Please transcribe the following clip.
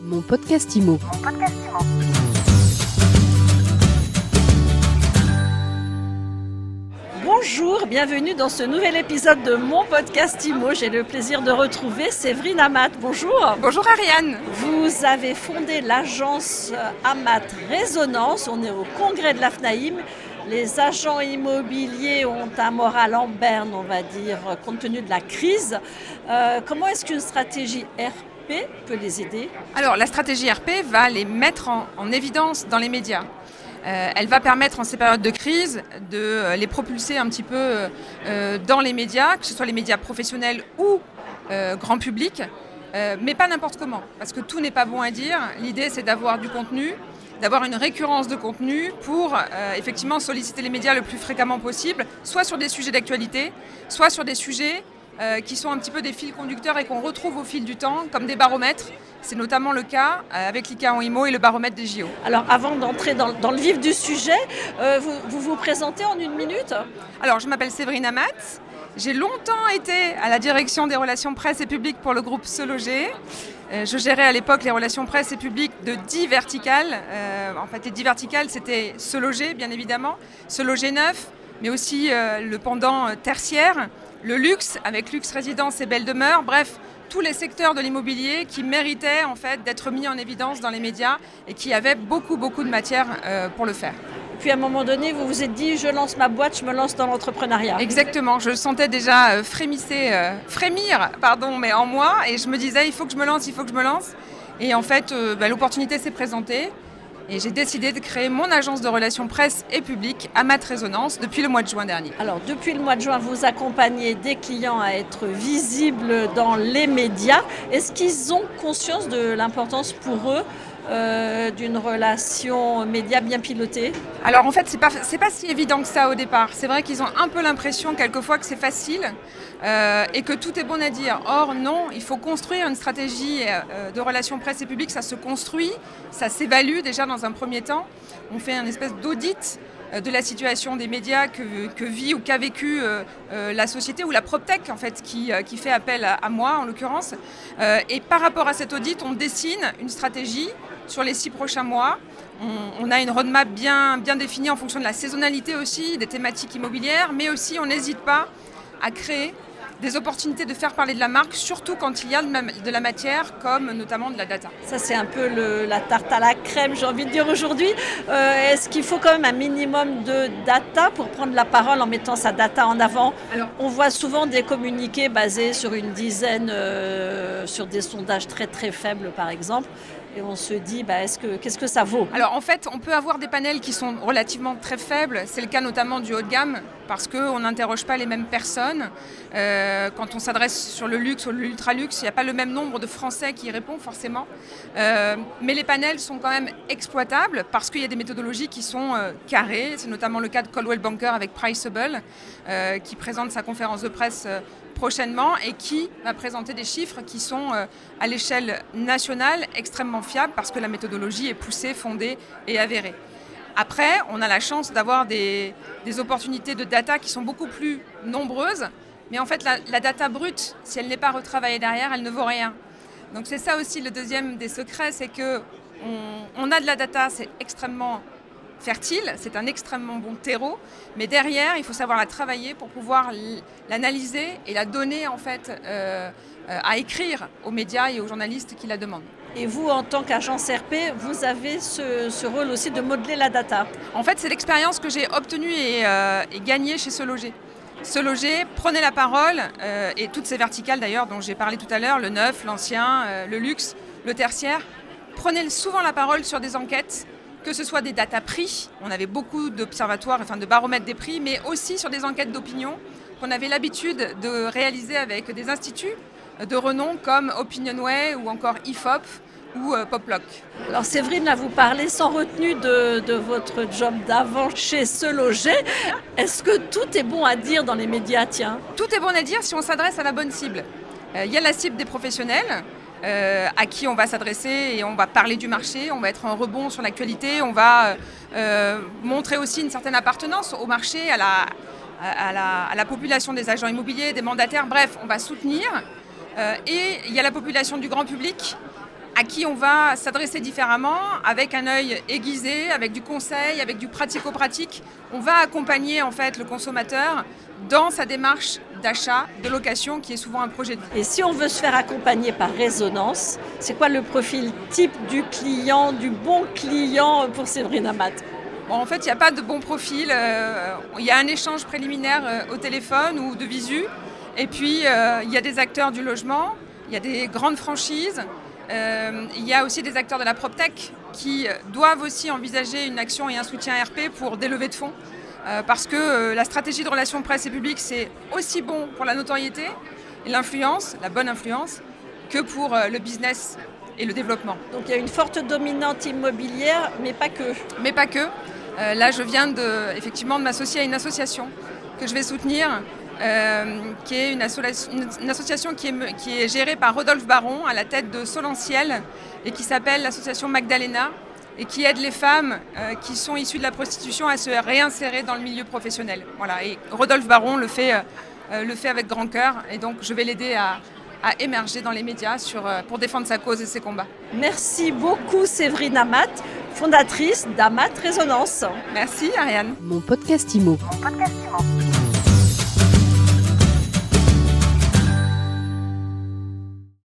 Mon podcast IMO. Bonjour, bienvenue dans ce nouvel épisode de mon podcast IMO. J'ai le plaisir de retrouver Séverine Amat. Bonjour. Bonjour Ariane. Vous avez fondé l'agence Amat Résonance. On est au congrès de la FNAIM. Les agents immobiliers ont un moral en berne, on va dire, compte tenu de la crise. Euh, comment est-ce qu'une stratégie RP peut les aider Alors, la stratégie RP va les mettre en, en évidence dans les médias. Euh, elle va permettre en ces périodes de crise de euh, les propulser un petit peu euh, dans les médias, que ce soit les médias professionnels ou grand public, mais pas n'importe comment, parce que tout n'est pas bon à dire. L'idée, c'est d'avoir du contenu, d'avoir une récurrence de contenu pour effectivement solliciter les médias le plus fréquemment possible, soit sur des sujets d'actualité, soit sur des sujets euh, qui sont un petit peu des fils conducteurs et qu'on retrouve au fil du temps, comme des baromètres. C'est notamment le cas euh, avec l'ICA en IMO et le baromètre des JO. Alors, avant d'entrer dans, dans le vif du sujet, euh, vous, vous vous présentez en une minute Alors, je m'appelle Séverine Amat. J'ai longtemps été à la direction des relations presse et publiques pour le groupe Se Loger. Euh, je gérais à l'époque les relations presse et publiques de 10 verticales. Euh, en fait, les 10 verticales, c'était Se Loger, bien évidemment, Se Loger neuf, mais aussi le pendant tertiaire, le luxe, avec Luxe Résidence et Belle Demeure. Bref, tous les secteurs de l'immobilier qui méritaient en fait d'être mis en évidence dans les médias et qui avaient beaucoup, beaucoup de matière euh, pour le faire. Puis à un moment donné, vous vous êtes dit, je lance ma boîte, je me lance dans l'entrepreneuriat. Exactement, je le sentais déjà euh, frémisser, euh, frémir, pardon, mais en moi, et je me disais, il faut que je me lance, il faut que je me lance. Et en fait, bah, l'opportunité s'est présentée, et j'ai décidé de créer mon agence de relations presse et publique, Amat Résonance, depuis le mois de juin dernier. Alors, depuis le mois de juin, vous accompagnez des clients à être visibles dans les médias. Est-ce qu'ils ont conscience de l'importance pour eux euh, d'une relation média bien pilotée Alors en fait, c'est pas pas si évident que ça au départ. C'est vrai qu'ils ont un peu l'impression quelquefois que c'est facile euh, et que tout est bon à dire. Or non, il faut construire une stratégie euh, de relations presse et publique. Ça se construit, ça s'évalue déjà dans un premier temps. On fait un espèce d'audit de la situation des médias que, vit ou qu'a vécu la société ou la PropTech en fait qui, qui fait appel à, moi en l'occurrence. Et par rapport à cet audit, on dessine une stratégie sur les six prochains mois. On, on a une roadmap bien, bien définie en fonction de la saisonnalité aussi, des thématiques immobilières, mais aussi on n'hésite pas à créer des opportunités de faire parler de la marque, surtout quand il y a de la matière, comme notamment de la data. Ça, c'est un peu le- la tarte à la crème, j'ai envie de dire aujourd'hui. Euh, Est-ce qu'il faut quand même un minimum de data pour prendre la parole en mettant sa data en avant? Alors- On voit souvent des communiqués basés sur une dizaine, euh, sur des sondages très très faibles par exemple. On se dit, bah, que, qu'est-ce que ça vaut? Alors en fait, on peut avoir des panels qui sont relativement très faibles. C'est le cas notamment du haut de gamme parce qu'on n'interroge pas les mêmes personnes. Euh, quand on s'adresse sur le luxe ou l'ultra luxe, il n'y a pas le même nombre de Français qui répondent forcément. Euh, mais les panels sont quand même exploitables parce qu'il y a des méthodologies qui sont euh, carrées. C'est notamment le cas de Coldwell Banker avec Priceable qui présente sa conférence de presse. Prochainement et qui va présenter des chiffres qui sont euh, à l'échelle nationale extrêmement fiables parce que la méthodologie est poussée, fondée et avérée. Après, on a la chance d'avoir des, opportunités de data qui sont beaucoup plus nombreuses, mais en fait, la, data brute, si elle n'est pas retravaillée derrière, elle ne vaut rien. Donc c'est ça aussi le deuxième des secrets, c'est que on, on a de la data, c'est extrêmement fertile, c'est un extrêmement bon terreau, mais derrière, il faut savoir la travailler pour pouvoir l'analyser et la donner en fait euh, euh, à écrire aux médias et aux journalistes qui la demandent. Et vous, en tant qu'agence RP, vous avez ce, ce rôle aussi de modeler la data. En fait, c'est l'expérience que j'ai obtenue et, euh, et gagnée chez Se Loger. Se Loger, prenez la parole, et toutes ces verticales d'ailleurs dont j'ai parlé tout à l'heure, le neuf, l'ancien, le luxe, le tertiaire, prenez souvent la parole sur des enquêtes, que ce soit des data prix, on avait beaucoup d'observatoires, enfin de baromètres des prix, mais aussi sur des enquêtes d'opinion qu'on avait l'habitude de réaliser avec des instituts de renom comme Opinionway ou encore IFOP ou euh, Poplock. Alors Séverine, là, vous parlez sans retenue de, de votre job d'avant chez Se Loger. Est-ce que tout est bon à dire dans les médias, tiens? Tout est bon à dire si on s'adresse à la bonne cible. Euh, Il y a la cible des professionnels euh, à qui on va s'adresser et on va parler du marché, on va être en rebond sur l'actualité, on va euh, montrer aussi une certaine appartenance au marché, à la, population des agents immobiliers, des mandataires, bref, on va soutenir. Euh, et il y a la population du grand public à qui on va s'adresser différemment, avec un œil aiguisé, avec du conseil, avec du pratico-pratique. On va accompagner en fait le consommateur dans sa démarche d'achat, de location, qui est souvent un projet de vie. Et si on veut se faire accompagner par résonance, c'est quoi le profil type du client, du bon client pour Séverine Amat en fait, il n'y a pas de bon profil. Euh, il y a un échange préliminaire euh, au téléphone ou de visu. Et puis, euh, il y a des acteurs du logement, il y a des grandes franchises, il y a aussi des acteurs de la PropTech qui doivent aussi envisager une action et un soutien RP pour des levées de fonds. Parce que la stratégie de relations presse et publique, c'est aussi bon pour la notoriété et l'influence, la bonne influence, que pour le business et le développement. Donc il y a une forte dominante immobilière, mais pas que. Mais pas que. Euh, là, je viens de, effectivement de m'associer à une association que je vais soutenir, euh, qui est une, association qui est, qui est, gérée par Rodolphe Baron à la tête de Solentiel et qui s'appelle l'association Magdalena et qui aide les femmes euh, qui sont issues de la prostitution à se réinsérer dans le milieu professionnel. Voilà. Et Rodolphe Baron le fait, le fait avec grand cœur et donc je vais l'aider à, à émerger dans les médias sur, pour défendre sa cause et ses combats. Merci beaucoup Séverine Amat fondatrice d'Amat Résonance. Merci Ariane. Mon podcast Imo. Mon podcast Imo.